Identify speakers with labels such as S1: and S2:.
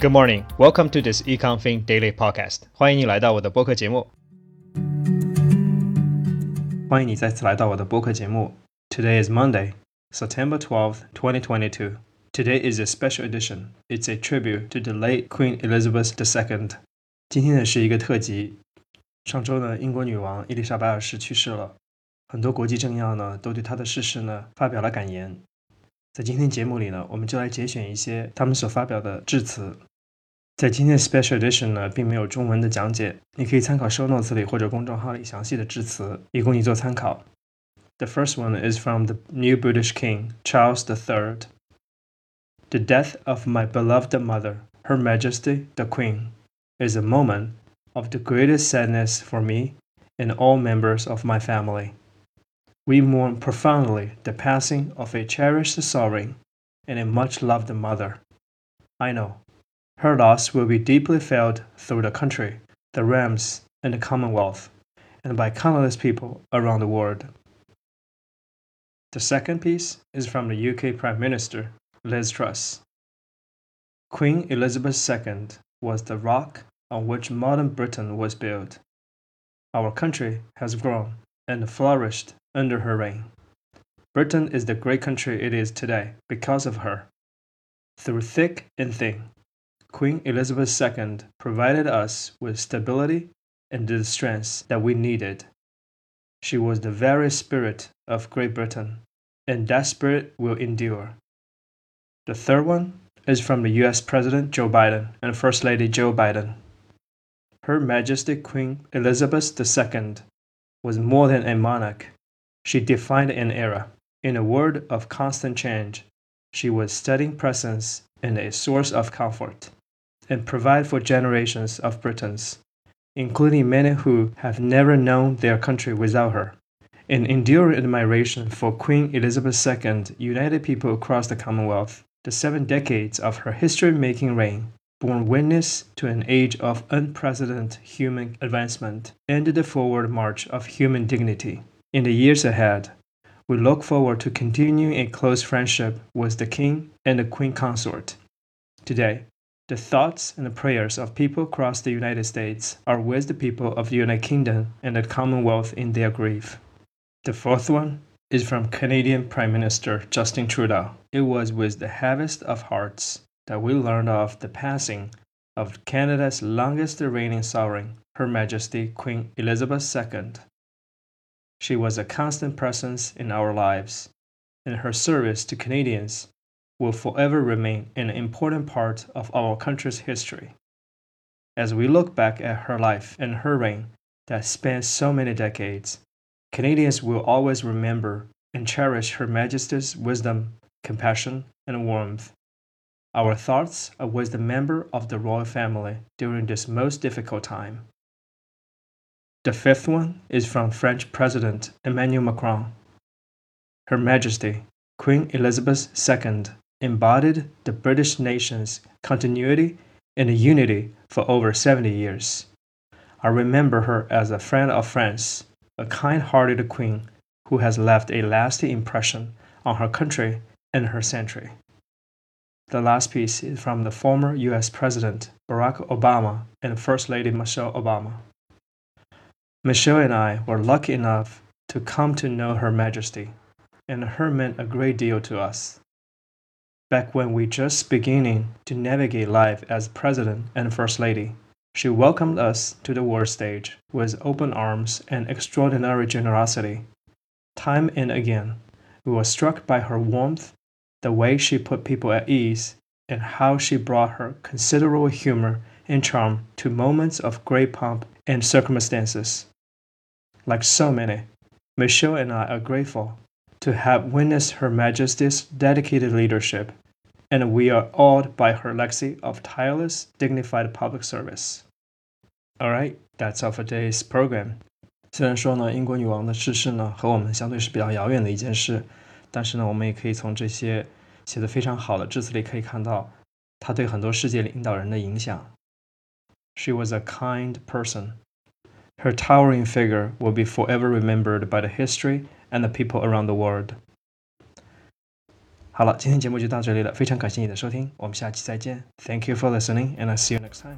S1: Good morning. Welcome to this EconFin Daily Podcast. 欢迎你来到我的播客节目。欢迎你再次来到我的播客节目。Today is Monday, September 12th, 2022. Today is a special edition. It's a tribute to the late Queen Elizabeth II. 今天呢是一个特辑。上周呢，英国女王伊丽莎白二世去世了，很多国际政要呢都对她的逝世呢发表了感言。在今天节目里呢，我们就来节选一些他们所发表的致辞。在今天的 Special Edition 呢，并没有中文的讲解，你可以参考 Show Notes 里或者公众号里详细的致辞，以供你做参考。The first one is from the new British King Charles III. The death of my beloved mother, Her Majesty the Queen, is a moment of the greatest sadness for me and all members of my family. We mourn profoundly the passing of a cherished sovereign and a much loved mother. I know her loss will be deeply felt through the country, the realms, and the Commonwealth, and by countless people around the world. The second piece is from the UK Prime Minister, Liz Truss. Queen Elizabeth II was the rock on which modern Britain was built. Our country has grown and flourished under her reign. Britain is the great country it is today because of her. Through thick and thin, Queen Elizabeth II provided us with stability and the strength that we needed. She was the very spirit of Great Britain, and that spirit will endure. The third one is from the US President Joe Biden and First Lady Joe Biden. Her Majesty Queen Elizabeth II was more than a monarch. She defined an era. In a world of constant change, she was steady presence and a source of comfort and provide for generations of Britons, including many who have never known their country without her. An enduring admiration for Queen Elizabeth II united people across the Commonwealth. The seven decades of her history making reign bore witness to an age of unprecedented human advancement and the forward march of human dignity. In the years ahead, we look forward to continuing a close friendship with the King and the Queen Consort. Today, the thoughts and the prayers of people across the United States are with the people of the United Kingdom and the Commonwealth in their grief. The fourth one is from Canadian Prime Minister Justin Trudeau. It was with the heaviest of hearts that we learned of the passing of Canada's longest reigning sovereign, Her Majesty Queen Elizabeth II. She was a constant presence in our lives, and her service to Canadians will forever remain an important part of our country's history. As we look back at her life and her reign that spanned so many decades, Canadians will always remember and cherish Her Majesty's wisdom, compassion, and warmth. Our thoughts are with the member of the royal family during this most difficult time. The fifth one is from French President Emmanuel Macron. Her Majesty, Queen Elizabeth II, embodied the British nation's continuity and unity for over 70 years. I remember her as a friend of France, a kind hearted queen who has left a lasting impression on her country and her century. The last piece is from the former US President Barack Obama and First Lady Michelle Obama. Michelle and I were lucky enough to come to know Her Majesty, and her meant a great deal to us back when we just beginning to navigate life as president and first lady. She welcomed us to the world stage with open arms and extraordinary generosity. Time and again, we were struck by her warmth, the way she put people at ease, and how she brought her considerable humor and charm to moments of great pomp and circumstances. Like so many, Michelle and I are grateful to have witnessed Her Majesty's dedicated leadership, and we are awed by her legacy of tireless, dignified public service. All right, that's all for today's program. 虽然说呢，英国女王的逝世呢和我们相对是比较遥远的一件事，但是呢，我们也可以从这些写的非常好的致辞里可以看到，她对很多世界领导人的影响。She was a kind person. Her towering figure will be forever remembered by the history and the people around the world. 好了，今天节目就到这里了，非常感谢你的收听，我们下期再见。Thank you for listening, and I'll see you next time.